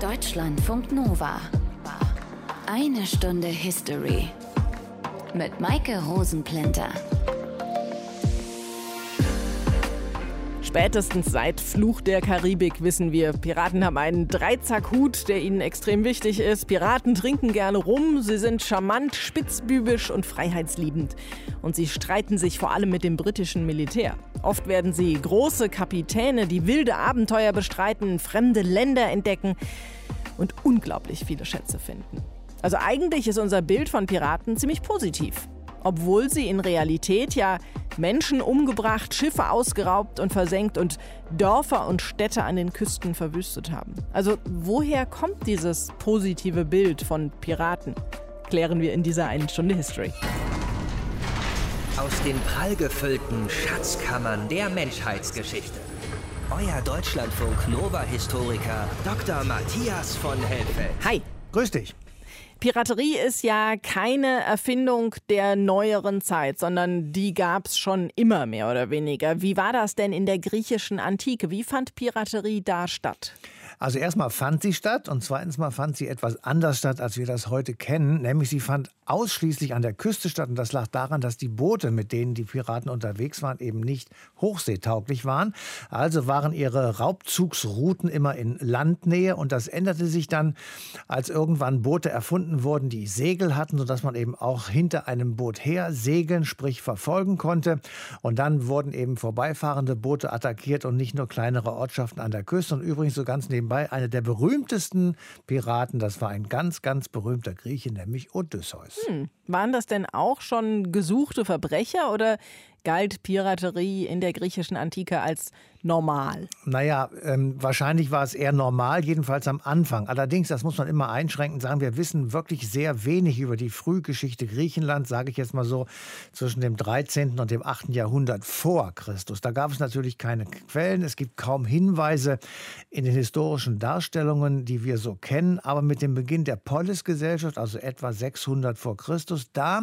Deutschlandfunk Nova. Eine Stunde History. Mit Maike Rosenplinter. Spätestens seit Fluch der Karibik wissen wir, Piraten haben einen Dreizackhut, der ihnen extrem wichtig ist. Piraten trinken gerne rum, sie sind charmant, spitzbübisch und freiheitsliebend. Und sie streiten sich vor allem mit dem britischen Militär. Oft werden sie große Kapitäne, die wilde Abenteuer bestreiten, fremde Länder entdecken und unglaublich viele Schätze finden. Also eigentlich ist unser Bild von Piraten ziemlich positiv obwohl sie in Realität ja Menschen umgebracht, Schiffe ausgeraubt und versenkt und Dörfer und Städte an den Küsten verwüstet haben. Also woher kommt dieses positive Bild von Piraten? Klären wir in dieser einen Stunde History. Aus den prallgefüllten Schatzkammern der Menschheitsgeschichte. Euer Deutschlandfunk Nova-Historiker Dr. Matthias von Helfeld. Hi. Grüß dich. Piraterie ist ja keine Erfindung der neueren Zeit, sondern die gab es schon immer mehr oder weniger. Wie war das denn in der griechischen Antike? Wie fand Piraterie da statt? Also erstmal fand sie statt und zweitens mal fand sie etwas anders statt, als wir das heute kennen. Nämlich sie fand ausschließlich an der Küste statt. Und das lag daran, dass die Boote, mit denen die Piraten unterwegs waren, eben nicht hochseetauglich waren. Also waren ihre Raubzugsrouten immer in Landnähe. Und das änderte sich dann, als irgendwann Boote erfunden wurden, die Segel hatten, sodass man eben auch hinter einem Boot her segeln, sprich verfolgen konnte. Und dann wurden eben vorbeifahrende Boote attackiert und nicht nur kleinere Ortschaften an der Küste. Und übrigens so ganz nebenbei, einer der berühmtesten Piraten, das war ein ganz, ganz berühmter Grieche, nämlich Odysseus. Hm. Waren das denn auch schon gesuchte Verbrecher oder galt Piraterie in der griechischen Antike als normal? Naja, ähm, wahrscheinlich war es eher normal, jedenfalls am Anfang. Allerdings, das muss man immer einschränken, sagen wir wissen wirklich sehr wenig über die Frühgeschichte Griechenlands, sage ich jetzt mal so, zwischen dem 13. und dem 8. Jahrhundert vor Christus. Da gab es natürlich keine Quellen, es gibt kaum Hinweise in den historischen Darstellungen, die wir so kennen, aber mit dem Beginn der Polisgesellschaft, also etwa 600 vor Christus, da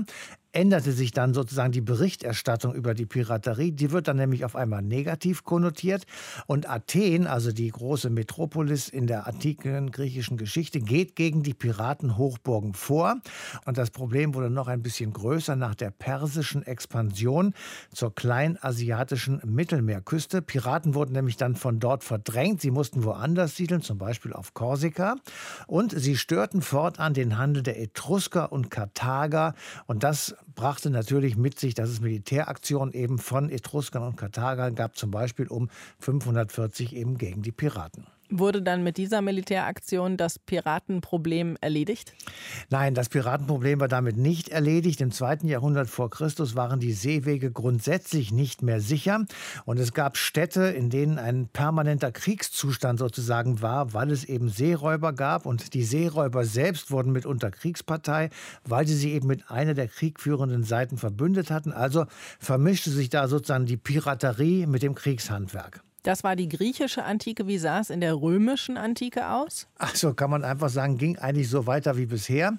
änderte sich dann sozusagen die Berichterstattung über die Piraterie. Die wird dann nämlich auf einmal negativ konnotiert. Und Athen, also die große Metropolis in der antiken griechischen Geschichte, geht gegen die Piratenhochburgen vor. Und das Problem wurde noch ein bisschen größer nach der persischen Expansion zur kleinasiatischen Mittelmeerküste. Piraten wurden nämlich dann von dort verdrängt. Sie mussten woanders siedeln, zum Beispiel auf Korsika. Und sie störten fortan den Handel der Etrusker und Karthager. Und das brachte natürlich mit sich, dass es Militäraktionen eben von Etruskern und Karthagern gab, zum Beispiel um 540 eben gegen die Piraten. Wurde dann mit dieser Militäraktion das Piratenproblem erledigt? Nein, das Piratenproblem war damit nicht erledigt. Im zweiten Jahrhundert vor Christus waren die Seewege grundsätzlich nicht mehr sicher. Und es gab Städte, in denen ein permanenter Kriegszustand sozusagen war, weil es eben Seeräuber gab. Und die Seeräuber selbst wurden mitunter Kriegspartei, weil sie sich eben mit einer der kriegführenden Seiten verbündet hatten. Also vermischte sich da sozusagen die Piraterie mit dem Kriegshandwerk. Das war die griechische Antike. Wie sah es in der römischen Antike aus? Ach so, kann man einfach sagen, ging eigentlich so weiter wie bisher.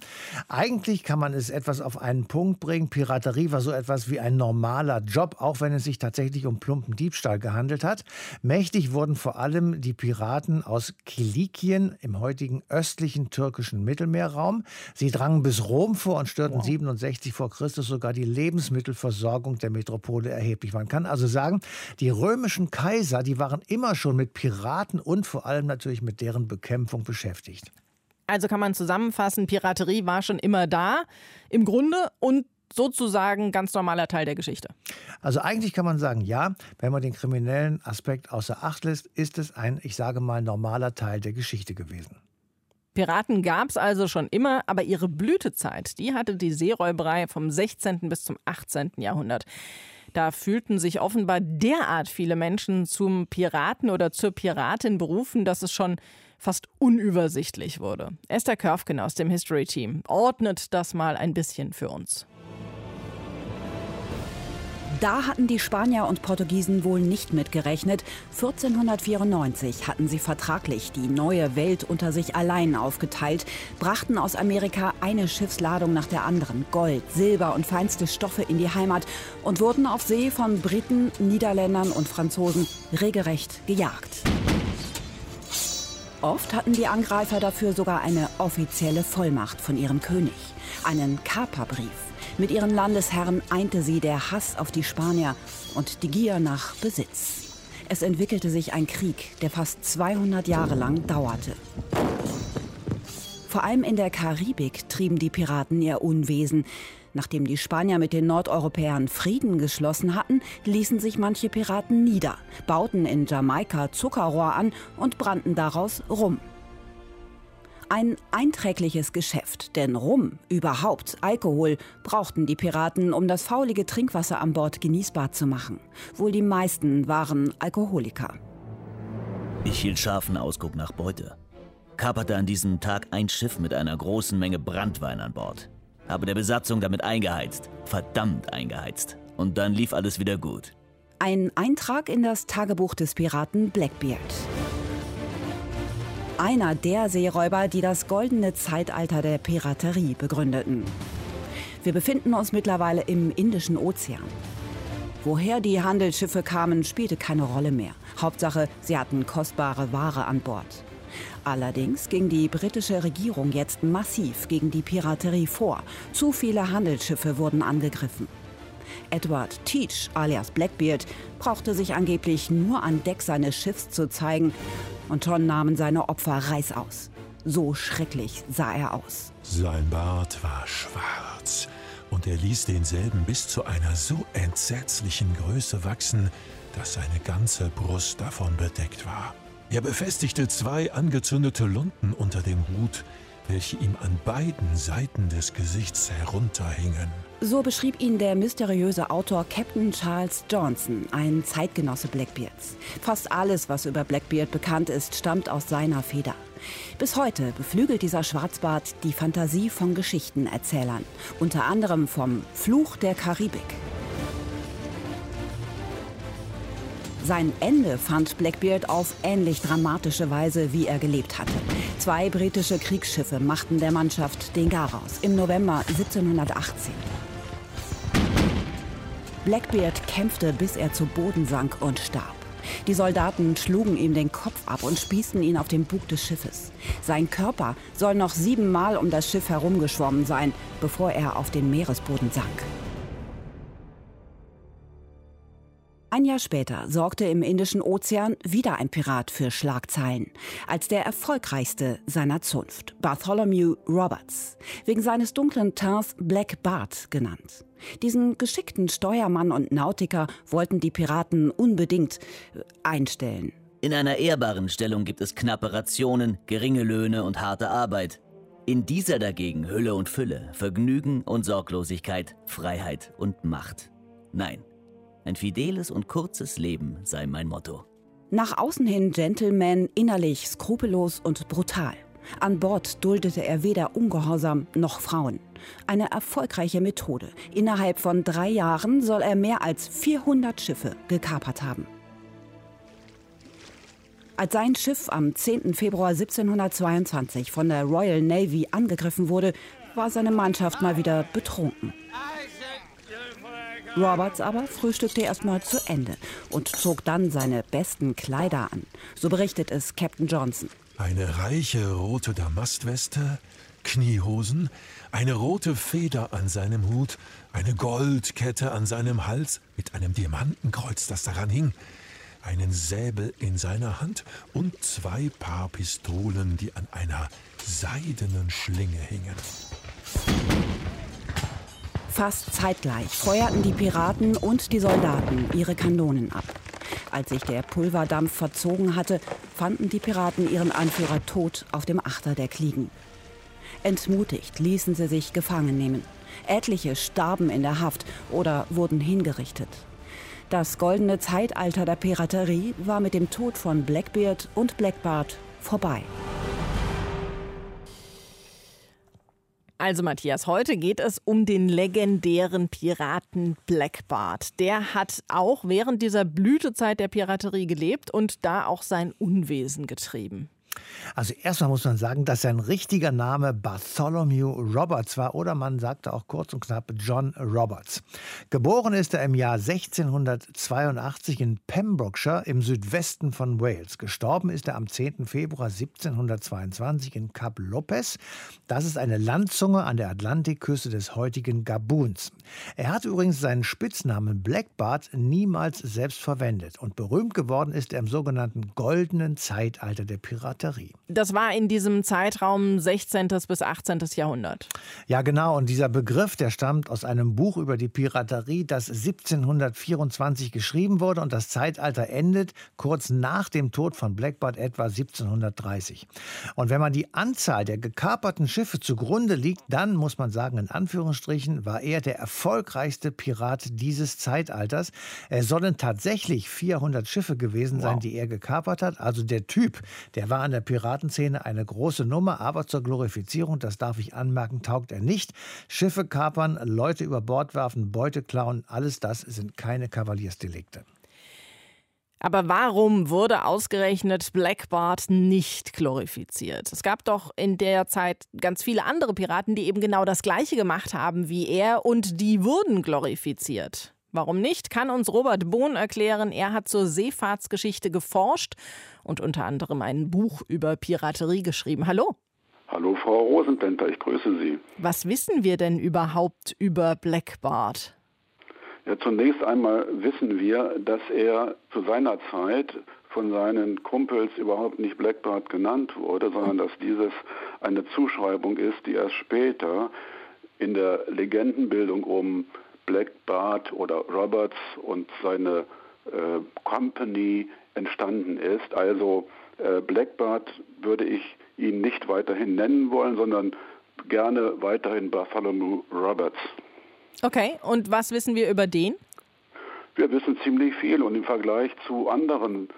Eigentlich kann man es etwas auf einen Punkt bringen. Piraterie war so etwas wie ein normaler Job, auch wenn es sich tatsächlich um plumpen Diebstahl gehandelt hat. Mächtig wurden vor allem die Piraten aus Kilikien im heutigen östlichen türkischen Mittelmeerraum. Sie drangen bis Rom vor und störten wow. 67 vor Christus sogar die Lebensmittelversorgung der Metropole erheblich. Man kann also sagen, die römischen Kaiser, die die waren immer schon mit Piraten und vor allem natürlich mit deren Bekämpfung beschäftigt. Also kann man zusammenfassen, Piraterie war schon immer da, im Grunde und sozusagen ganz normaler Teil der Geschichte. Also eigentlich kann man sagen, ja, wenn man den kriminellen Aspekt außer Acht lässt, ist es ein, ich sage mal, normaler Teil der Geschichte gewesen. Piraten gab es also schon immer, aber ihre Blütezeit, die hatte die Seeräuberei vom 16. bis zum 18. Jahrhundert. Da fühlten sich offenbar derart viele Menschen zum Piraten oder zur Piratin berufen, dass es schon fast unübersichtlich wurde. Esther Körfgen aus dem History Team ordnet das mal ein bisschen für uns. Da hatten die Spanier und Portugiesen wohl nicht mitgerechnet. 1494 hatten sie vertraglich die neue Welt unter sich allein aufgeteilt, brachten aus Amerika eine Schiffsladung nach der anderen, Gold, Silber und feinste Stoffe in die Heimat und wurden auf See von Briten, Niederländern und Franzosen regelrecht gejagt. Oft hatten die Angreifer dafür sogar eine offizielle Vollmacht von ihrem König, einen Kaperbrief. Mit ihren Landesherren einte sie der Hass auf die Spanier und die Gier nach Besitz. Es entwickelte sich ein Krieg, der fast 200 Jahre lang dauerte. Vor allem in der Karibik trieben die Piraten ihr Unwesen. Nachdem die Spanier mit den Nordeuropäern Frieden geschlossen hatten, ließen sich manche Piraten nieder, bauten in Jamaika Zuckerrohr an und brannten daraus Rum. Ein einträgliches Geschäft, denn Rum, überhaupt Alkohol, brauchten die Piraten, um das faulige Trinkwasser an Bord genießbar zu machen. Wohl die meisten waren Alkoholiker. Ich hielt scharfen Ausguck nach Beute. Kaperte an diesem Tag ein Schiff mit einer großen Menge Brandwein an Bord. Habe der Besatzung damit eingeheizt. Verdammt eingeheizt. Und dann lief alles wieder gut. Ein Eintrag in das Tagebuch des Piraten Blackbeard. Einer der Seeräuber, die das goldene Zeitalter der Piraterie begründeten. Wir befinden uns mittlerweile im Indischen Ozean. Woher die Handelsschiffe kamen, spielte keine Rolle mehr. Hauptsache, sie hatten kostbare Ware an Bord. Allerdings ging die britische Regierung jetzt massiv gegen die Piraterie vor. Zu viele Handelsschiffe wurden angegriffen. Edward Teach alias Blackbeard brauchte sich angeblich nur an Deck seines Schiffs zu zeigen und schon nahmen seine Opfer reißaus. So schrecklich sah er aus. Sein Bart war schwarz und er ließ denselben bis zu einer so entsetzlichen Größe wachsen, dass seine ganze Brust davon bedeckt war. Er befestigte zwei angezündete Lunten unter dem Hut, welche ihm an beiden Seiten des Gesichts herunterhingen. So beschrieb ihn der mysteriöse Autor Captain Charles Johnson, ein Zeitgenosse Blackbeards. Fast alles, was über Blackbeard bekannt ist, stammt aus seiner Feder. Bis heute beflügelt dieser Schwarzbart die Fantasie von Geschichtenerzählern, unter anderem vom Fluch der Karibik. Sein Ende fand Blackbeard auf ähnlich dramatische Weise, wie er gelebt hatte. Zwei britische Kriegsschiffe machten der Mannschaft den Garaus im November 1718. Blackbeard kämpfte, bis er zu Boden sank und starb. Die Soldaten schlugen ihm den Kopf ab und spießten ihn auf den Bug des Schiffes. Sein Körper soll noch siebenmal um das Schiff herumgeschwommen sein, bevor er auf den Meeresboden sank. Ein Jahr später sorgte im Indischen Ozean wieder ein Pirat für Schlagzeilen, als der erfolgreichste seiner Zunft, Bartholomew Roberts, wegen seines dunklen Tints Black Bart genannt. Diesen geschickten Steuermann und Nautiker wollten die Piraten unbedingt äh, einstellen. In einer ehrbaren Stellung gibt es knappe Rationen, geringe Löhne und harte Arbeit. In dieser dagegen Hülle und Fülle, Vergnügen und Sorglosigkeit, Freiheit und Macht. Nein, ein fideles und kurzes Leben sei mein Motto. Nach außen hin Gentleman, innerlich skrupellos und brutal. An Bord duldete er weder Ungehorsam noch Frauen. Eine erfolgreiche Methode. Innerhalb von drei Jahren soll er mehr als 400 Schiffe gekapert haben. Als sein Schiff am 10. Februar 1722 von der Royal Navy angegriffen wurde, war seine Mannschaft mal wieder betrunken. Roberts aber frühstückte erstmal zu Ende und zog dann seine besten Kleider an. So berichtet es Captain Johnson. Eine reiche rote Damastweste, Kniehosen, eine rote Feder an seinem Hut, eine Goldkette an seinem Hals mit einem Diamantenkreuz, das daran hing, einen Säbel in seiner Hand und zwei Paar Pistolen, die an einer seidenen Schlinge hingen. Fast zeitgleich feuerten die Piraten und die Soldaten ihre Kanonen ab. Als sich der Pulverdampf verzogen hatte, fanden die Piraten ihren Anführer tot auf dem Achterdeck liegen. Entmutigt ließen sie sich gefangen nehmen. Etliche starben in der Haft oder wurden hingerichtet. Das goldene Zeitalter der Piraterie war mit dem Tod von Blackbeard und Blackbart vorbei. Also Matthias, heute geht es um den legendären Piraten Blackbart. Der hat auch während dieser Blütezeit der Piraterie gelebt und da auch sein Unwesen getrieben. Also erstmal muss man sagen, dass sein richtiger Name Bartholomew Roberts war oder man sagte auch kurz und knapp John Roberts. Geboren ist er im Jahr 1682 in Pembrokeshire im Südwesten von Wales. Gestorben ist er am 10. Februar 1722 in Kap Lopez. Das ist eine Landzunge an der Atlantikküste des heutigen Gabuns. Er hat übrigens seinen Spitznamen Blackbart niemals selbst verwendet und berühmt geworden ist er im sogenannten goldenen Zeitalter der Piraterie. Das war in diesem Zeitraum 16. bis 18. Jahrhundert. Ja, genau. Und dieser Begriff, der stammt aus einem Buch über die Piraterie, das 1724 geschrieben wurde. Und das Zeitalter endet kurz nach dem Tod von Blackbird etwa 1730. Und wenn man die Anzahl der gekaperten Schiffe zugrunde liegt, dann muss man sagen, in Anführungsstrichen, war er der erfolgreichste Pirat dieses Zeitalters. Es sollen tatsächlich 400 Schiffe gewesen sein, wow. die er gekapert hat. Also der Typ, der war an der Piratenszene eine große Nummer, aber zur Glorifizierung, das darf ich anmerken, taugt er nicht. Schiffe kapern, Leute über Bord werfen, Beute klauen, alles das sind keine Kavaliersdelikte. Aber warum wurde ausgerechnet Black Bart nicht glorifiziert? Es gab doch in der Zeit ganz viele andere Piraten, die eben genau das Gleiche gemacht haben wie er und die wurden glorifiziert. Warum nicht, kann uns Robert Bohn erklären. Er hat zur Seefahrtsgeschichte geforscht und unter anderem ein Buch über Piraterie geschrieben. Hallo. Hallo, Frau Rosenplenter, ich grüße Sie. Was wissen wir denn überhaupt über Blackbart? Ja, zunächst einmal wissen wir, dass er zu seiner Zeit von seinen Kumpels überhaupt nicht Blackbart genannt wurde, sondern dass dieses eine Zuschreibung ist, die erst später in der Legendenbildung um Black Bart oder Roberts und seine äh, Company entstanden ist. Also äh, Blackbart würde ich ihn nicht weiterhin nennen wollen, sondern gerne weiterhin Bartholomew Roberts. Okay, und was wissen wir über den? Wir wissen ziemlich viel und im Vergleich zu anderen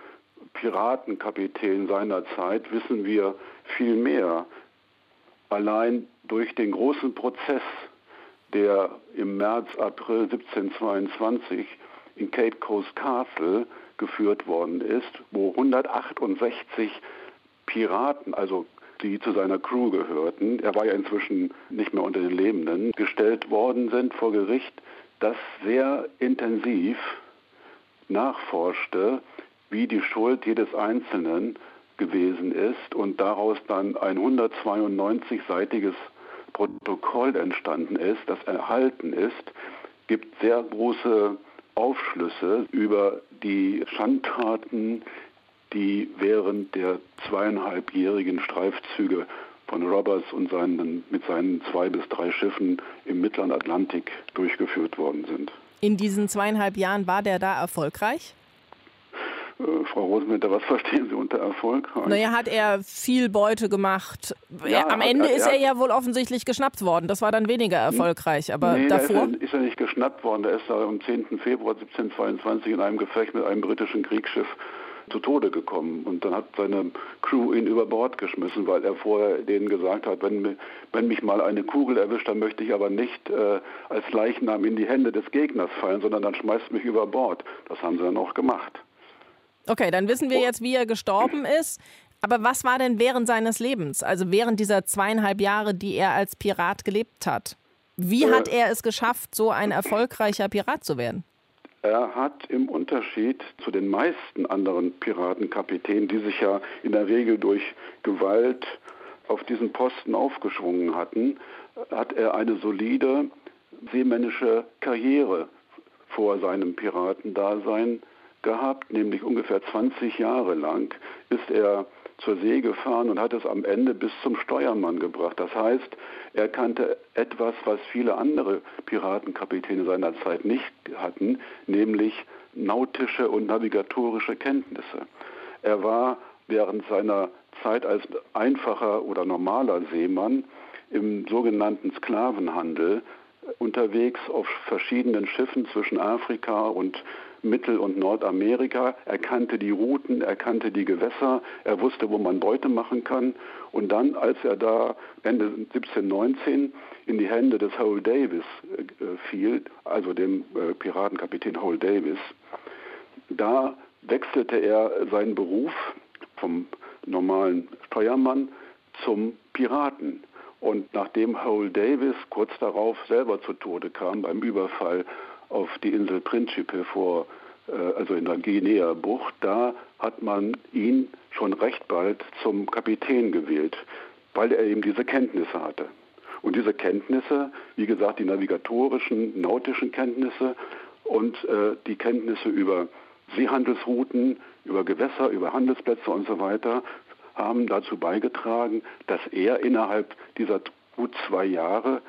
Piratenkapitänen seiner Zeit wissen wir viel mehr. Allein durch den großen Prozess der im März, April 1722 in Cape Coast Castle geführt worden ist, wo 168 Piraten, also die zu seiner Crew gehörten, er war ja inzwischen nicht mehr unter den Lebenden, gestellt worden sind vor Gericht, das sehr intensiv nachforschte, wie die Schuld jedes Einzelnen gewesen ist und daraus dann ein 192-seitiges Protokoll entstanden ist, das erhalten ist, gibt sehr große Aufschlüsse über die Schandtaten, die während der zweieinhalbjährigen Streifzüge von Roberts und seinen, mit seinen zwei bis drei Schiffen im Mittleren Atlantik durchgeführt worden sind. In diesen zweieinhalb Jahren war der da erfolgreich? Äh, Frau Rosenwinter, was verstehen Sie unter Erfolg? Naja, hat er viel Beute gemacht. Ja, Am Ende er, ist er ja wohl offensichtlich geschnappt worden. Das war dann weniger erfolgreich. Aber nee, davor? Ist er, ist er nicht geschnappt worden. Er ist da am 10. Februar 1722 in einem Gefecht mit einem britischen Kriegsschiff zu Tode gekommen. Und dann hat seine Crew ihn über Bord geschmissen, weil er vorher denen gesagt hat, wenn, wenn mich mal eine Kugel erwischt, dann möchte ich aber nicht äh, als Leichnam in die Hände des Gegners fallen, sondern dann schmeißt mich über Bord. Das haben sie dann auch gemacht. Okay, dann wissen wir jetzt, wie er gestorben ist. Aber was war denn während seines Lebens, also während dieser zweieinhalb Jahre, die er als Pirat gelebt hat? Wie äh, hat er es geschafft, so ein erfolgreicher Pirat zu werden? Er hat im Unterschied zu den meisten anderen Piratenkapitänen, die sich ja in der Regel durch Gewalt auf diesen Posten aufgeschwungen hatten, hat er eine solide seemännische Karriere vor seinem Piratendasein gehabt, nämlich ungefähr 20 Jahre lang ist er zur See gefahren und hat es am Ende bis zum Steuermann gebracht. Das heißt, er kannte etwas, was viele andere Piratenkapitäne seiner Zeit nicht hatten, nämlich nautische und navigatorische Kenntnisse. Er war während seiner Zeit als einfacher oder normaler Seemann im sogenannten Sklavenhandel unterwegs auf verschiedenen Schiffen zwischen Afrika und Mittel- und Nordamerika. Er kannte die Routen, er kannte die Gewässer, er wusste, wo man Beute machen kann. Und dann, als er da Ende 1719 in die Hände des Hole Davis äh, fiel, also dem äh, Piratenkapitän Hole Davis, da wechselte er seinen Beruf vom normalen Steuermann zum Piraten. Und nachdem Howell Davis kurz darauf selber zu Tode kam beim Überfall auf die Insel Principe vor, äh, also in der Guinea-Bucht, da hat man ihn schon recht bald zum Kapitän gewählt, weil er eben diese Kenntnisse hatte. Und diese Kenntnisse, wie gesagt, die navigatorischen, nautischen Kenntnisse und äh, die Kenntnisse über Seehandelsrouten, über Gewässer, über Handelsplätze und so weiter, haben dazu beigetragen, dass er innerhalb dieser gut zwei Jahre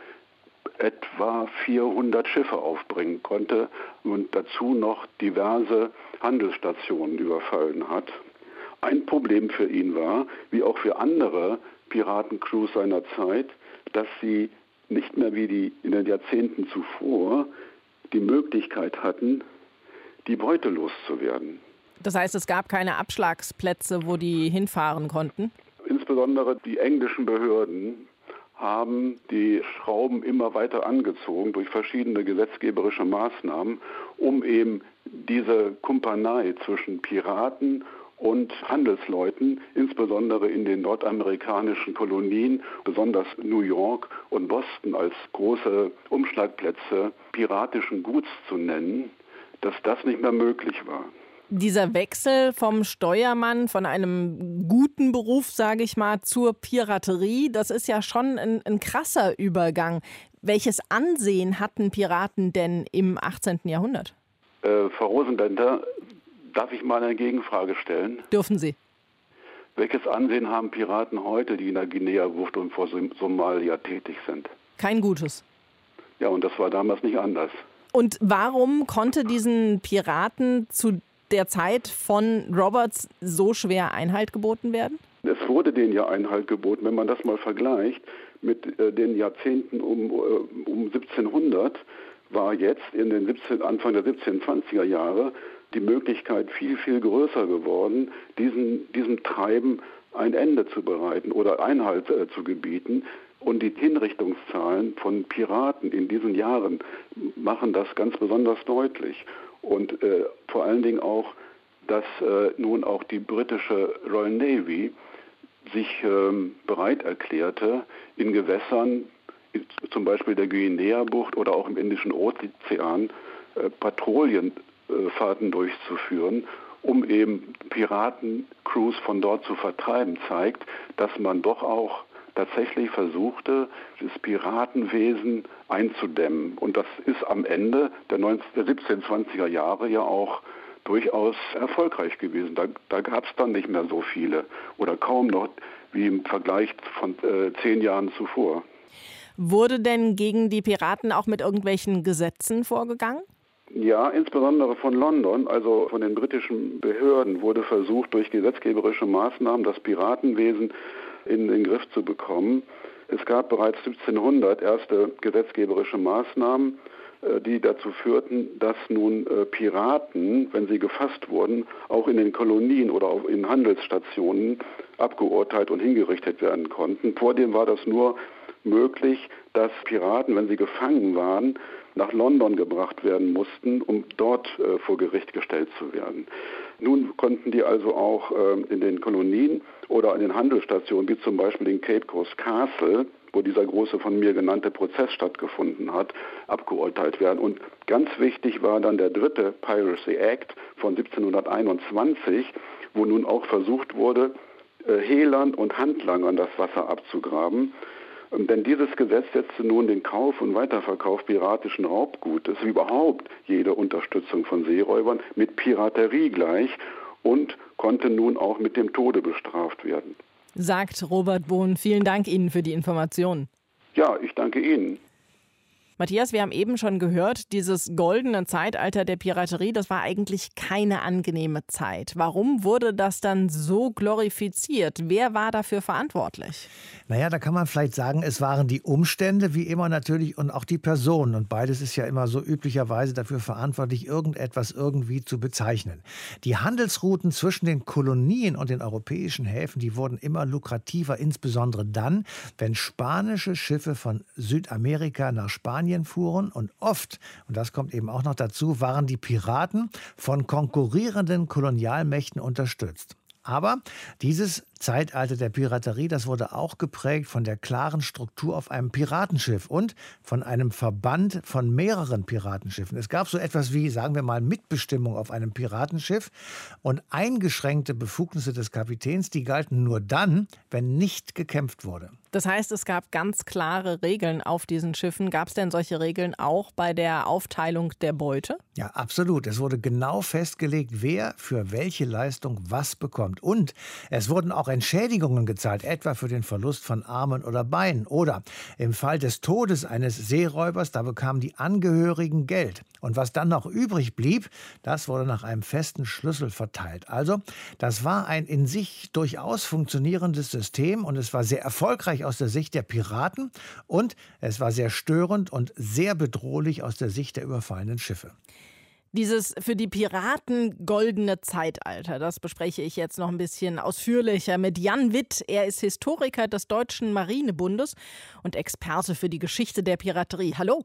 etwa 400 Schiffe aufbringen konnte und dazu noch diverse Handelsstationen überfallen hat. Ein Problem für ihn war, wie auch für andere Piratencrews seiner Zeit, dass sie nicht mehr wie die in den Jahrzehnten zuvor die Möglichkeit hatten, die Beute loszuwerden. Das heißt, es gab keine Abschlagsplätze, wo die hinfahren konnten? Insbesondere die englischen Behörden haben die Schrauben immer weiter angezogen durch verschiedene gesetzgeberische Maßnahmen, um eben diese Kumpanei zwischen Piraten und Handelsleuten, insbesondere in den nordamerikanischen Kolonien, besonders New York und Boston als große Umschlagplätze piratischen Guts zu nennen, dass das nicht mehr möglich war dieser Wechsel vom Steuermann, von einem guten Beruf, sage ich mal, zur Piraterie, das ist ja schon ein, ein, krasser Übergang. Welches Ansehen hatten Piraten denn im 18. Jahrhundert? Äh, Frau Rosenbender, darf ich mal eine Gegenfrage stellen? Dürfen Sie. Welches Ansehen haben Piraten heute, die in der Guinea-Bucht und vor Somalia tätig sind? Kein gutes. Ja, und das war damals nicht anders. Und warum konnte diesen Piraten zu der Zeit von Roberts so schwer Einhalt geboten werden? Es wurde denen ja Einhalt geboten, wenn man das mal vergleicht mit äh, den Jahrzehnten um, äh, um 1700 war jetzt in den 17, Anfang der 1720er Jahre die Möglichkeit viel, viel größer geworden, diesen, diesem Treiben ein Ende zu bereiten oder Einhalt äh, zu gebieten. Und die Hinrichtungszahlen von Piraten in diesen Jahren machen das ganz besonders deutlich. Und äh, vor allen Dingen auch, dass äh, nun auch die britische Royal Navy sich ähm, bereit erklärte, in Gewässern, zum Beispiel der Guinea-Bucht oder auch im Indischen Ozean, äh, Patrouillenfahrten durchzuführen, um eben Piratencrews von dort zu vertreiben, zeigt, dass man doch auch tatsächlich versuchte, das Piratenwesen einzudämmen. Und das ist am Ende der, 19, der 1720er Jahre ja auch durchaus erfolgreich gewesen. Da, da gab es dann nicht mehr so viele oder kaum noch wie im Vergleich von äh, zehn Jahren zuvor. Wurde denn gegen die Piraten auch mit irgendwelchen Gesetzen vorgegangen? Ja, insbesondere von London, also von den britischen Behörden, wurde versucht, durch gesetzgeberische Maßnahmen das Piratenwesen in den Griff zu bekommen. Es gab bereits 1700 erste gesetzgeberische Maßnahmen, äh, die dazu führten, dass nun äh, Piraten, wenn sie gefasst wurden, auch in den Kolonien oder auch in Handelsstationen abgeurteilt und hingerichtet werden konnten. Vordem war das nur möglich, dass Piraten, wenn sie gefangen waren, nach London gebracht werden mussten, um dort äh, vor Gericht gestellt zu werden. Nun konnten die also auch äh, in den Kolonien oder an den Handelsstationen, wie zum Beispiel in Cape Coast Castle, wo dieser große von mir genannte Prozess stattgefunden hat, abgeurteilt werden. Und ganz wichtig war dann der dritte Piracy Act von 1721, wo nun auch versucht wurde, äh, Hehlern und Handlangern das Wasser abzugraben. Denn dieses Gesetz setzte nun den Kauf und Weiterverkauf piratischen Raubgutes, wie überhaupt jede Unterstützung von Seeräubern, mit Piraterie gleich und konnte nun auch mit dem Tode bestraft werden. Sagt Robert Bohn. Vielen Dank Ihnen für die Informationen. Ja, ich danke Ihnen. Matthias, wir haben eben schon gehört, dieses goldene Zeitalter der Piraterie, das war eigentlich keine angenehme Zeit. Warum wurde das dann so glorifiziert? Wer war dafür verantwortlich? Naja, da kann man vielleicht sagen, es waren die Umstände, wie immer natürlich, und auch die Personen. Und beides ist ja immer so üblicherweise dafür verantwortlich, irgendetwas irgendwie zu bezeichnen. Die Handelsrouten zwischen den Kolonien und den europäischen Häfen, die wurden immer lukrativer, insbesondere dann, wenn spanische Schiffe von Südamerika nach Spanien Spanien fuhren und oft, und das kommt eben auch noch dazu, waren die Piraten von konkurrierenden Kolonialmächten unterstützt. Aber dieses Zeitalter der Piraterie, das wurde auch geprägt von der klaren Struktur auf einem Piratenschiff und von einem Verband von mehreren Piratenschiffen. Es gab so etwas wie, sagen wir mal, Mitbestimmung auf einem Piratenschiff und eingeschränkte Befugnisse des Kapitäns, die galten nur dann, wenn nicht gekämpft wurde. Das heißt, es gab ganz klare Regeln auf diesen Schiffen. Gab es denn solche Regeln auch bei der Aufteilung der Beute? Ja, absolut. Es wurde genau festgelegt, wer für welche Leistung was bekommt. Und es wurden auch Entschädigungen gezahlt, etwa für den Verlust von Armen oder Beinen. Oder im Fall des Todes eines Seeräubers, da bekamen die Angehörigen Geld. Und was dann noch übrig blieb, das wurde nach einem festen Schlüssel verteilt. Also, das war ein in sich durchaus funktionierendes System und es war sehr erfolgreich aus der Sicht der Piraten und es war sehr störend und sehr bedrohlich aus der Sicht der überfallenen Schiffe. Dieses für die Piraten goldene Zeitalter, das bespreche ich jetzt noch ein bisschen ausführlicher mit Jan Witt. Er ist Historiker des Deutschen Marinebundes und Experte für die Geschichte der Piraterie. Hallo.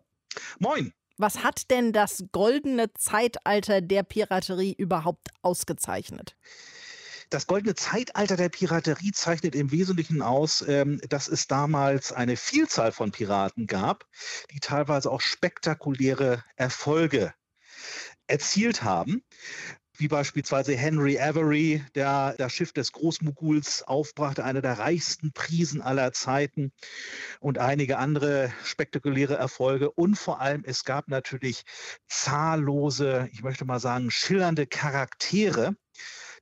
Moin. Was hat denn das goldene Zeitalter der Piraterie überhaupt ausgezeichnet? Das goldene Zeitalter der Piraterie zeichnet im Wesentlichen aus, ähm, dass es damals eine Vielzahl von Piraten gab, die teilweise auch spektakuläre Erfolge erzielt haben wie beispielsweise Henry Avery, der das Schiff des Großmoguls aufbrachte, einer der reichsten Prisen aller Zeiten und einige andere spektakuläre Erfolge. Und vor allem, es gab natürlich zahllose, ich möchte mal sagen, schillernde Charaktere,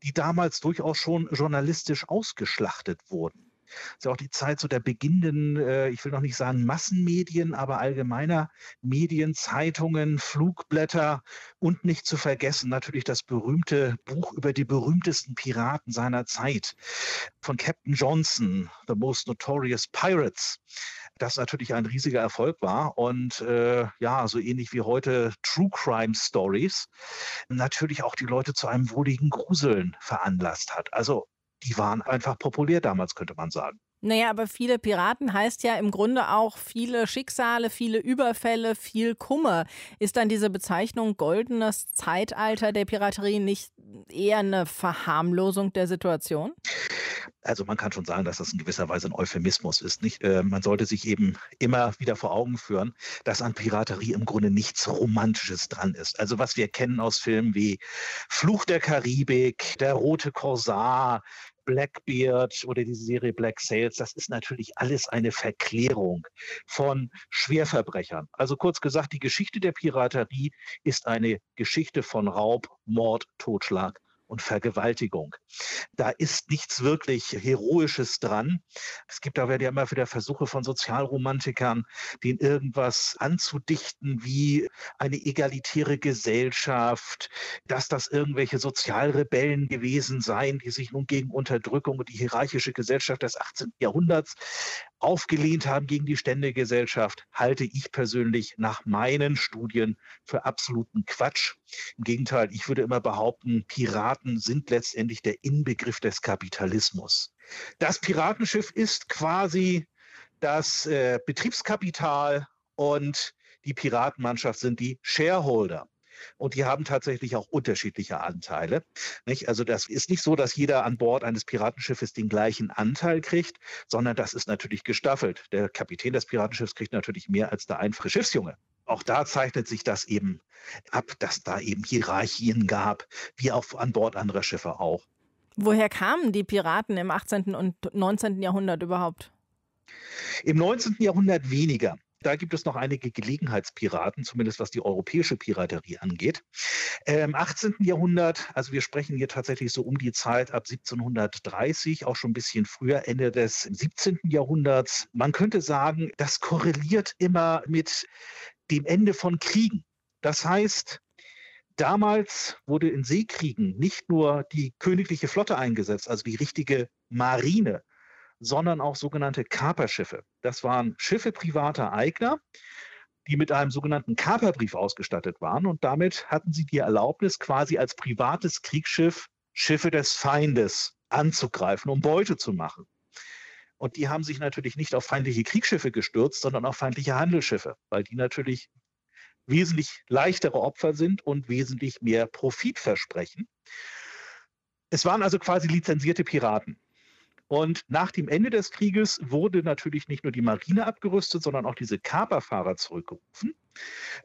die damals durchaus schon journalistisch ausgeschlachtet wurden ist ja auch die Zeit so der beginnenden, äh, ich will noch nicht sagen Massenmedien, aber allgemeiner Medien, Zeitungen, Flugblätter und nicht zu vergessen natürlich das berühmte Buch über die berühmtesten Piraten seiner Zeit von Captain Johnson, The Most Notorious Pirates das natürlich ein riesiger Erfolg war und äh, ja, so ähnlich wie heute True Crime Stories natürlich auch die Leute zu einem wohligen Gruseln veranlasst hat. Also die waren einfach populär damals, könnte man sagen. Naja, aber viele Piraten heißt ja im Grunde auch viele Schicksale, viele Überfälle, viel Kummer. Ist dann diese Bezeichnung goldenes Zeitalter der Piraterie nicht eher eine Verharmlosung der Situation? Also man kann schon sagen, dass das in gewisser Weise ein Euphemismus ist. Nicht? Äh, man sollte sich eben immer wieder vor Augen führen, dass an Piraterie im Grunde nichts Romantisches dran ist. Also was wir kennen aus Filmen wie Fluch der Karibik, Der rote Korsar, Blackbeard oder diese Serie Black Sails, das ist natürlich alles eine Verklärung von Schwerverbrechern. Also kurz gesagt, die Geschichte der Piraterie ist eine Geschichte von Raub, Mord, Totschlag und Vergewaltigung. Da ist nichts wirklich Heroisches dran. Es gibt aber ja immer wieder Versuche von Sozialromantikern, denen irgendwas anzudichten wie eine egalitäre Gesellschaft, dass das irgendwelche Sozialrebellen gewesen seien, die sich nun gegen Unterdrückung und die hierarchische Gesellschaft des 18. Jahrhunderts aufgelehnt haben gegen die Ständegesellschaft, halte ich persönlich nach meinen Studien für absoluten Quatsch. Im Gegenteil, ich würde immer behaupten, Piraten sind letztendlich der Inbegriff des Kapitalismus. Das Piratenschiff ist quasi das äh, Betriebskapital und die Piratenmannschaft sind die Shareholder und die haben tatsächlich auch unterschiedliche Anteile. Nicht? Also das ist nicht so, dass jeder an Bord eines Piratenschiffes den gleichen Anteil kriegt, sondern das ist natürlich gestaffelt. Der Kapitän des Piratenschiffs kriegt natürlich mehr als der einfache Schiffsjunge. Auch da zeichnet sich das eben ab, dass da eben Hierarchien gab, wie auch an Bord anderer Schiffe auch. Woher kamen die Piraten im 18. und 19. Jahrhundert überhaupt? Im 19. Jahrhundert weniger. Da gibt es noch einige Gelegenheitspiraten, zumindest was die europäische Piraterie angeht. Im 18. Jahrhundert, also wir sprechen hier tatsächlich so um die Zeit ab 1730, auch schon ein bisschen früher, Ende des 17. Jahrhunderts. Man könnte sagen, das korreliert immer mit dem Ende von Kriegen. Das heißt, Damals wurde in Seekriegen nicht nur die königliche Flotte eingesetzt, also die richtige Marine, sondern auch sogenannte Kaperschiffe. Das waren Schiffe privater Eigner, die mit einem sogenannten Kaperbrief ausgestattet waren und damit hatten sie die Erlaubnis, quasi als privates Kriegsschiff Schiffe des Feindes anzugreifen, um Beute zu machen. Und die haben sich natürlich nicht auf feindliche Kriegsschiffe gestürzt, sondern auf feindliche Handelsschiffe, weil die natürlich wesentlich leichtere Opfer sind und wesentlich mehr Profit versprechen. Es waren also quasi lizenzierte Piraten. Und nach dem Ende des Krieges wurde natürlich nicht nur die Marine abgerüstet, sondern auch diese Kaperfahrer zurückgerufen.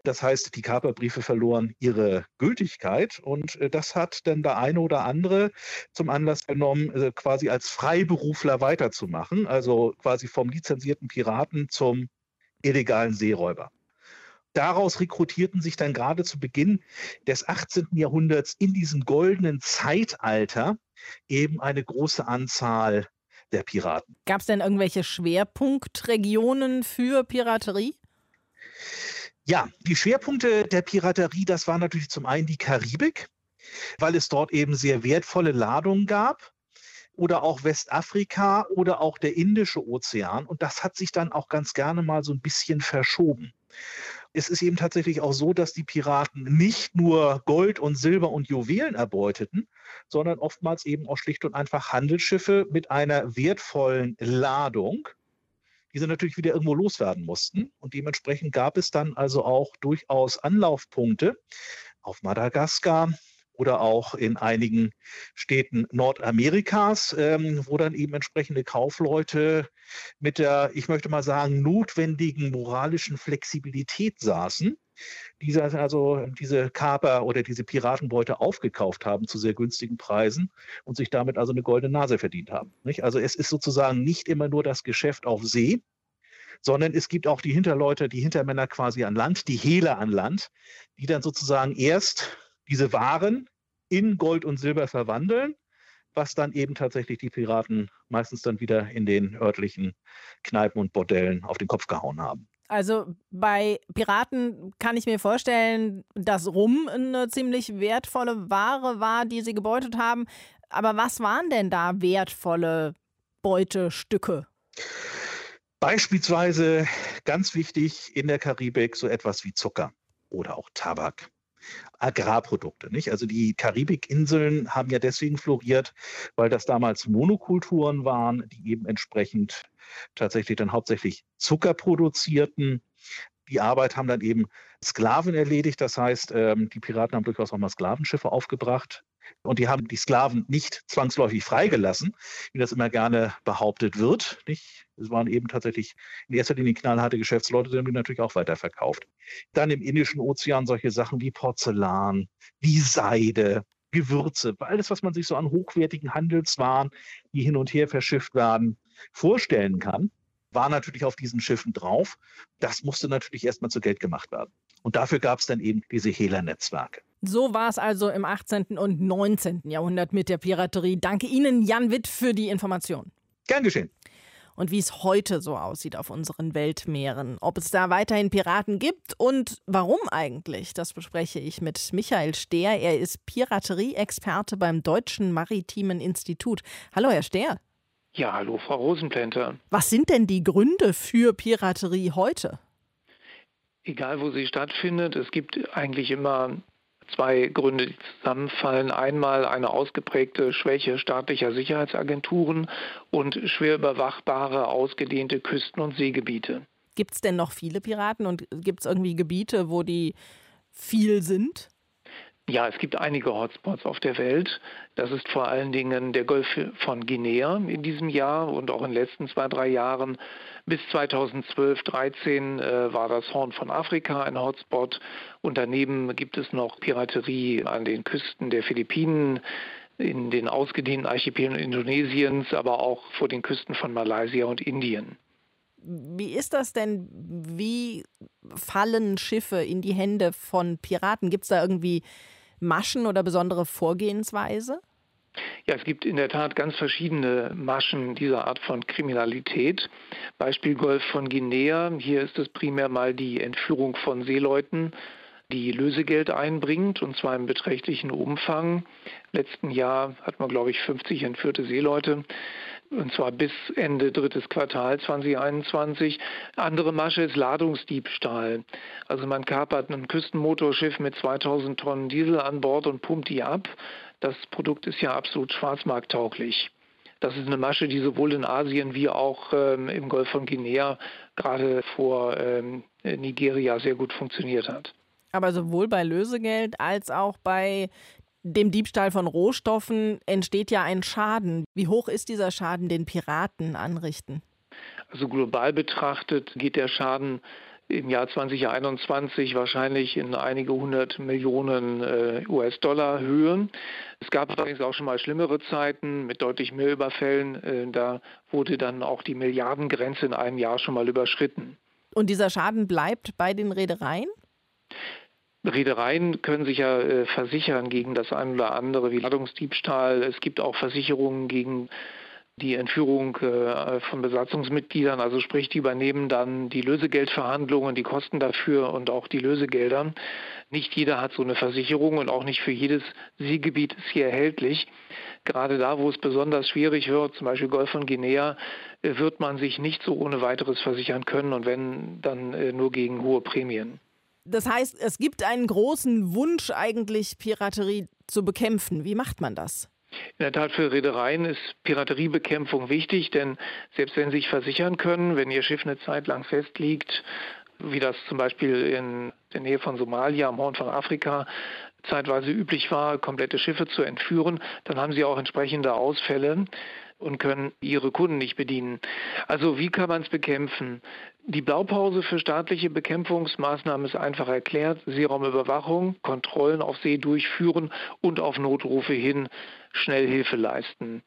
Das heißt, die Kaperbriefe verloren ihre Gültigkeit und äh, das hat dann der eine oder andere zum Anlass genommen, äh, quasi als Freiberufler weiterzumachen, also quasi vom lizenzierten Piraten zum illegalen Seeräuber. Daraus rekrutierten sich dann gerade zu Beginn des 18. Jahrhunderts in diesem goldenen Zeitalter eben eine große Anzahl der Piraten. Gab es denn irgendwelche Schwerpunktregionen für Piraterie? Ja, die Schwerpunkte der Piraterie, das war natürlich zum einen die Karibik, weil es dort eben sehr wertvolle Ladungen gab oder auch Westafrika oder auch der Indische Ozean. Und das hat sich dann auch ganz gerne mal so ein bisschen verschoben. Es ist eben tatsächlich auch so, dass die Piraten nicht nur Gold und Silber und Juwelen erbeuteten, sondern oftmals eben auch schlicht und einfach Handelsschiffe mit einer wertvollen Ladung, die sie natürlich wieder irgendwo loswerden mussten. Und dementsprechend gab es dann also auch durchaus Anlaufpunkte auf Madagaskar, oder auch in einigen Städten Nordamerikas, ähm, wo dann eben entsprechende Kaufleute mit der, ich möchte mal sagen, notwendigen moralischen Flexibilität saßen, die also diese Kaper oder diese Piratenbeute aufgekauft haben zu sehr günstigen Preisen und sich damit also eine goldene Nase verdient haben. Nicht? Also es ist sozusagen nicht immer nur das Geschäft auf See, sondern es gibt auch die Hinterleute, die Hintermänner quasi an Land, die Hehler an Land, die dann sozusagen erst diese Waren in Gold und Silber verwandeln was dann eben tatsächlich die Piraten meistens dann wieder in den örtlichen Kneipen und Bordellen auf den Kopf gehauen haben. Also bei Piraten kann ich mir vorstellen, dass Rum eine ziemlich wertvolle Ware war, die sie gebeutet haben. Aber was waren denn da wertvolle Beutestücke? Beispielsweise ganz wichtig in der Karibik so etwas wie Zucker oder auch Tabak. Agrarprodukte. Nicht? Also die Karibikinseln haben ja deswegen floriert, weil das damals Monokulturen waren, die eben entsprechend tatsächlich dann hauptsächlich Zucker produzierten. Die Arbeit haben dann eben Sklaven erledigt. Das heißt, ähm, die Piraten haben durchaus auch mal Sklavenschiffe aufgebracht. Und die haben die Sklaven nicht zwangsläufig freigelassen, wie das immer gerne behauptet wird. Nicht? Es waren eben tatsächlich in erster Linie knallharte Geschäftsleute, die haben die natürlich auch weiterverkauft. Dann im Indischen Ozean solche Sachen wie Porzellan, wie Seide, Gewürze, alles, was man sich so an hochwertigen Handelswaren, die hin und her verschifft werden, vorstellen kann, war natürlich auf diesen Schiffen drauf. Das musste natürlich erstmal zu Geld gemacht werden. Und dafür gab es dann eben diese Hehler-Netzwerke. So war es also im 18. und 19. Jahrhundert mit der Piraterie. Danke Ihnen, Jan Witt, für die Information. Gern geschehen. Und wie es heute so aussieht auf unseren Weltmeeren. Ob es da weiterhin Piraten gibt und warum eigentlich, das bespreche ich mit Michael Stehr. Er ist Piraterie-Experte beim Deutschen Maritimen Institut. Hallo, Herr Stehr. Ja, hallo, Frau Rosenplänter. Was sind denn die Gründe für Piraterie heute? Egal, wo sie stattfindet, es gibt eigentlich immer zwei Gründe, die zusammenfallen. Einmal eine ausgeprägte Schwäche staatlicher Sicherheitsagenturen und schwer überwachbare, ausgedehnte Küsten- und Seegebiete. Gibt es denn noch viele Piraten und gibt es irgendwie Gebiete, wo die viel sind? Ja, es gibt einige Hotspots auf der Welt. Das ist vor allen Dingen der Golf von Guinea in diesem Jahr und auch in den letzten zwei, drei Jahren. Bis 2012, 2013 äh, war das Horn von Afrika ein Hotspot. Und daneben gibt es noch Piraterie an den Küsten der Philippinen, in den ausgedehnten Archipelen Indonesiens, aber auch vor den Küsten von Malaysia und Indien. Wie ist das denn? Wie fallen Schiffe in die Hände von Piraten? Gibt es da irgendwie Maschen oder besondere Vorgehensweise? Ja, es gibt in der Tat ganz verschiedene Maschen dieser Art von Kriminalität. Beispiel Golf von Guinea. Hier ist es primär mal die Entführung von Seeleuten, die Lösegeld einbringt, und zwar im beträchtlichen Umfang. Letzten Jahr hat man, glaube ich, 50 entführte Seeleute und zwar bis Ende drittes Quartal 2021. Andere Masche ist Ladungsdiebstahl. Also man kapert ein Küstenmotorschiff mit 2000 Tonnen Diesel an Bord und pumpt die ab. Das Produkt ist ja absolut schwarzmarkttauglich. Das ist eine Masche, die sowohl in Asien wie auch ähm, im Golf von Guinea gerade vor ähm, Nigeria sehr gut funktioniert hat. Aber sowohl bei Lösegeld als auch bei dem Diebstahl von Rohstoffen entsteht ja ein Schaden. Wie hoch ist dieser Schaden, den Piraten anrichten? Also global betrachtet geht der Schaden im Jahr 2021 wahrscheinlich in einige hundert Millionen äh, US-Dollar Höhe. Es gab allerdings auch schon mal schlimmere Zeiten mit deutlich mehr Überfällen. Äh, da wurde dann auch die Milliardengrenze in einem Jahr schon mal überschritten. Und dieser Schaden bleibt bei den Reedereien? Reedereien können sich ja äh, versichern gegen das eine oder andere wie Ladungsdiebstahl. Es gibt auch Versicherungen gegen die Entführung äh, von Besatzungsmitgliedern, also sprich, die übernehmen dann die Lösegeldverhandlungen, die Kosten dafür und auch die Lösegelder. Nicht jeder hat so eine Versicherung und auch nicht für jedes Seegebiet ist hier erhältlich. Gerade da, wo es besonders schwierig wird, zum Beispiel Golf von Guinea, äh, wird man sich nicht so ohne weiteres versichern können und wenn, dann äh, nur gegen hohe Prämien. Das heißt, es gibt einen großen Wunsch eigentlich, Piraterie zu bekämpfen. Wie macht man das? In der Tat für Reedereien ist Pirateriebekämpfung wichtig, denn selbst wenn sie sich versichern können, wenn ihr Schiff eine Zeit lang festliegt, wie das zum Beispiel in der Nähe von Somalia am Horn von Afrika zeitweise üblich war, komplette Schiffe zu entführen, dann haben sie auch entsprechende Ausfälle und können ihre Kunden nicht bedienen. Also wie kann man es bekämpfen? Die Blaupause für staatliche Bekämpfungsmaßnahmen ist einfach erklärt. Seeraumüberwachung, Kontrollen auf See durchführen und auf Notrufe hin schnell Hilfe leisten.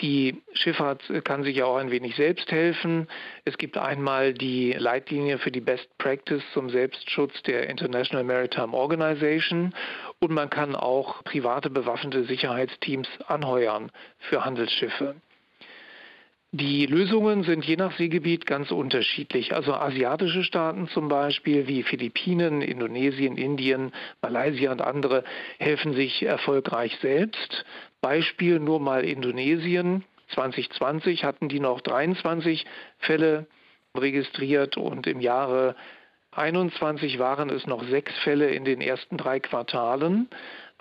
Die Schifffahrt kann sich ja auch ein wenig selbst helfen. Es gibt einmal die Leitlinie für die Best Practice zum Selbstschutz der International Maritime Organization und man kann auch private bewaffnete Sicherheitsteams anheuern für Handelsschiffe. Die Lösungen sind je nach Seegebiet ganz unterschiedlich. Also asiatische Staaten zum Beispiel wie Philippinen, Indonesien, Indien, Malaysia und andere helfen sich erfolgreich selbst. Beispiel nur mal Indonesien. 2020 hatten die noch 23 Fälle registriert und im Jahre 21 waren es noch sechs Fälle in den ersten drei Quartalen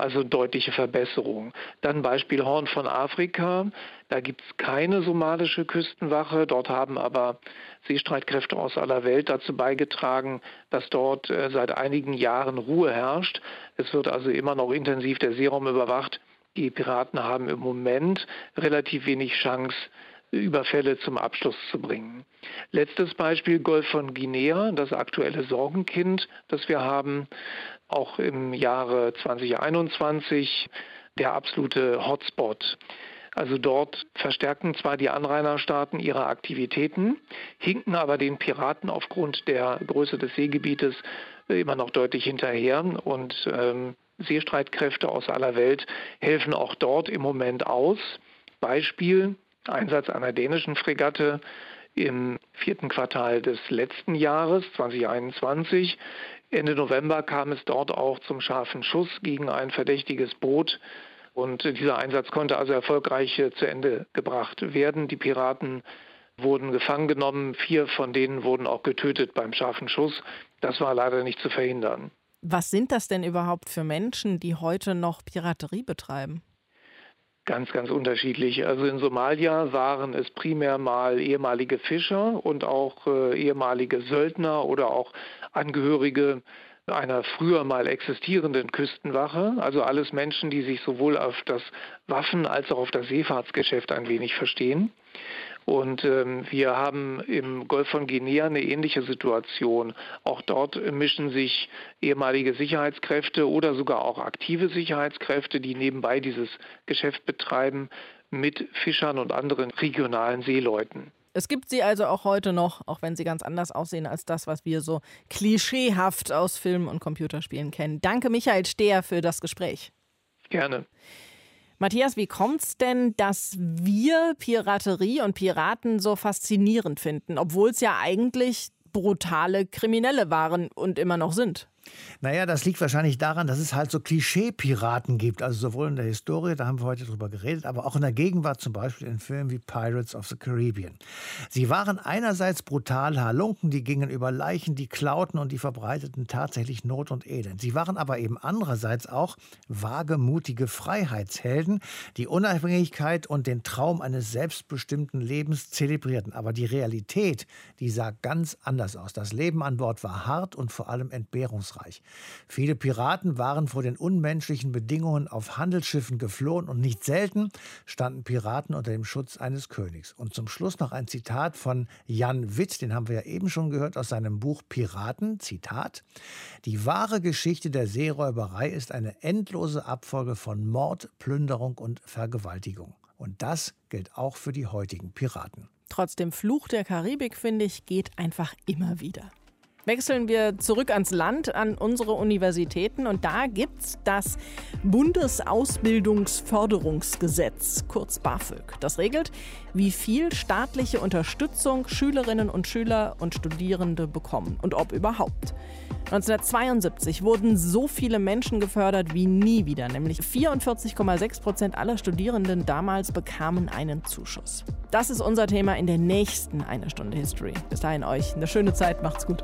also deutliche Verbesserung. Dann Beispiel Horn von Afrika. Da gibt es keine somalische Küstenwache. Dort haben aber Seestreitkräfte aus aller Welt dazu beigetragen, dass dort äh, seit einigen Jahren Ruhe herrscht. Es wird also immer noch intensiv der Seeraum überwacht. Die Piraten haben im Moment relativ wenig Chance, Überfälle zum Abschluss zu bringen. Letztes Beispiel Golf von Guinea, das aktuelle Sorgenkind, das wir haben auch im Jahre 2021 der absolute Hotspot. Also dort verstärken zwar die Anrainerstaaten ihre Aktivitäten, hinken aber den Piraten aufgrund der Größe des Seegebietes immer noch deutlich hinterher und ähm, Seestreitkräfte aus aller Welt helfen auch dort im Moment aus. Beispiel Einsatz einer dänischen Fregatte im vierten Quartal des letzten Jahres 2021 Ende November kam es dort auch zum scharfen Schuss gegen ein verdächtiges Boot. Und dieser Einsatz konnte also erfolgreich äh, zu Ende gebracht werden. Die Piraten wurden gefangen genommen. Vier von denen wurden auch getötet beim scharfen Schuss. Das war leider nicht zu verhindern. Was sind das denn überhaupt für Menschen, die heute noch Piraterie betreiben? Ganz, ganz unterschiedlich. Also in Somalia waren es primär mal ehemalige Fischer und auch äh, ehemalige Söldner oder auch Angehörige einer früher mal existierenden Küstenwache, also alles Menschen, die sich sowohl auf das Waffen- als auch auf das Seefahrtsgeschäft ein wenig verstehen. Und ähm, wir haben im Golf von Guinea eine ähnliche Situation. Auch dort mischen sich ehemalige Sicherheitskräfte oder sogar auch aktive Sicherheitskräfte, die nebenbei dieses Geschäft betreiben, mit Fischern und anderen regionalen Seeleuten. Es gibt sie also auch heute noch, auch wenn sie ganz anders aussehen als das, was wir so klischeehaft aus Filmen und Computerspielen kennen. Danke, Michael Steher, für das Gespräch. Gerne. Matthias, wie kommt es denn, dass wir Piraterie und Piraten so faszinierend finden, obwohl es ja eigentlich brutale Kriminelle waren und immer noch sind? Naja, das liegt wahrscheinlich daran, dass es halt so Klischee-Piraten gibt. Also sowohl in der Historie, da haben wir heute drüber geredet, aber auch in der Gegenwart, zum Beispiel in Filmen wie Pirates of the Caribbean. Sie waren einerseits brutal Halunken, die gingen über Leichen, die klauten und die verbreiteten tatsächlich Not und Elend. Sie waren aber eben andererseits auch wagemutige Freiheitshelden, die Unabhängigkeit und den Traum eines selbstbestimmten Lebens zelebrierten. Aber die Realität, die sah ganz anders aus. Das Leben an Bord war hart und vor allem entbehrungsreich. Frankreich. Viele Piraten waren vor den unmenschlichen Bedingungen auf Handelsschiffen geflohen und nicht selten standen Piraten unter dem Schutz eines Königs. Und zum Schluss noch ein Zitat von Jan Witt, den haben wir ja eben schon gehört aus seinem Buch Piraten. Zitat: Die wahre Geschichte der Seeräuberei ist eine endlose Abfolge von Mord, Plünderung und Vergewaltigung. Und das gilt auch für die heutigen Piraten. Trotzdem Fluch der Karibik, finde ich, geht einfach immer wieder. Wechseln wir zurück ans Land, an unsere Universitäten. Und da gibt es das Bundesausbildungsförderungsgesetz, kurz BAföG. Das regelt, wie viel staatliche Unterstützung Schülerinnen und Schüler und Studierende bekommen und ob überhaupt. 1972 wurden so viele Menschen gefördert wie nie wieder, nämlich 44,6 Prozent aller Studierenden damals bekamen einen Zuschuss. Das ist unser Thema in der nächsten Eine Stunde History. Bis dahin euch eine schöne Zeit, macht's gut.